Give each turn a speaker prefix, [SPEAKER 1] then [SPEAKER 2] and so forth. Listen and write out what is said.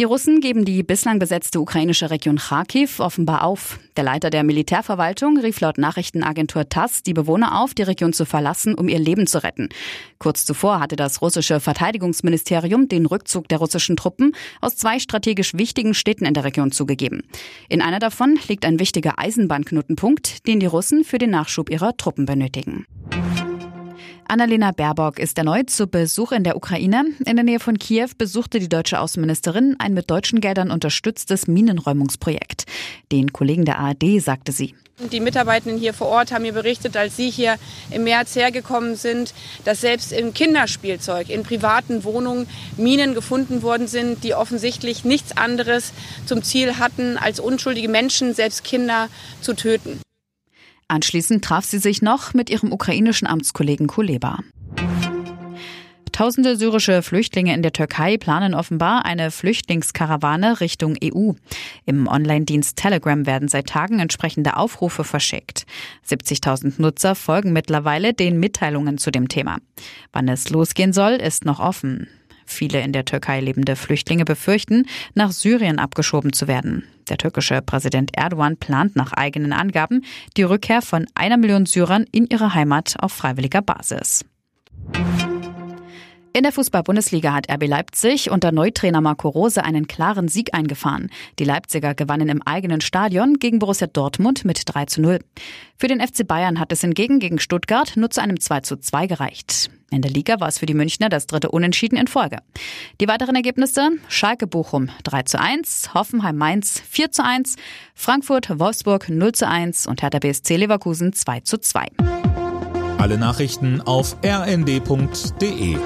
[SPEAKER 1] Die Russen geben die bislang besetzte ukrainische Region Kharkiv offenbar auf. Der Leiter der Militärverwaltung rief laut Nachrichtenagentur TASS die Bewohner auf, die Region zu verlassen, um ihr Leben zu retten. Kurz zuvor hatte das russische Verteidigungsministerium den Rückzug der russischen Truppen aus zwei strategisch wichtigen Städten in der Region zugegeben. In einer davon liegt ein wichtiger Eisenbahnknotenpunkt, den die Russen für den Nachschub ihrer Truppen benötigen. Annalena Baerbock ist erneut zu Besuch in der Ukraine. In der Nähe von Kiew besuchte die deutsche Außenministerin ein mit deutschen Geldern unterstütztes Minenräumungsprojekt. Den Kollegen der ARD sagte sie.
[SPEAKER 2] Die Mitarbeitenden hier vor Ort haben mir berichtet, als sie hier im März hergekommen sind, dass selbst im Kinderspielzeug, in privaten Wohnungen Minen gefunden worden sind, die offensichtlich nichts anderes zum Ziel hatten, als unschuldige Menschen, selbst Kinder, zu töten.
[SPEAKER 1] Anschließend traf sie sich noch mit ihrem ukrainischen Amtskollegen Kuleba. Tausende syrische Flüchtlinge in der Türkei planen offenbar eine Flüchtlingskarawane Richtung EU. Im Online-Dienst Telegram werden seit Tagen entsprechende Aufrufe verschickt. 70.000 Nutzer folgen mittlerweile den Mitteilungen zu dem Thema. Wann es losgehen soll, ist noch offen. Viele in der Türkei lebende Flüchtlinge befürchten, nach Syrien abgeschoben zu werden. Der türkische Präsident Erdogan plant nach eigenen Angaben die Rückkehr von einer Million Syrern in ihre Heimat auf freiwilliger Basis. In der Fußball-Bundesliga hat RB Leipzig unter Neutrainer Marco Rose einen klaren Sieg eingefahren. Die Leipziger gewannen im eigenen Stadion gegen Borussia Dortmund mit 3 zu 0. Für den FC Bayern hat es hingegen gegen Stuttgart nur zu einem 2 zu 2 gereicht. In der Liga war es für die Münchner das dritte Unentschieden in Folge. Die weiteren Ergebnisse Schalke Bochum 3 zu 1, Hoffenheim Mainz 4 zu 1, Frankfurt Wolfsburg 0 zu 1 und Hertha BSC Leverkusen 2 zu 2.
[SPEAKER 3] Alle Nachrichten auf rnd.de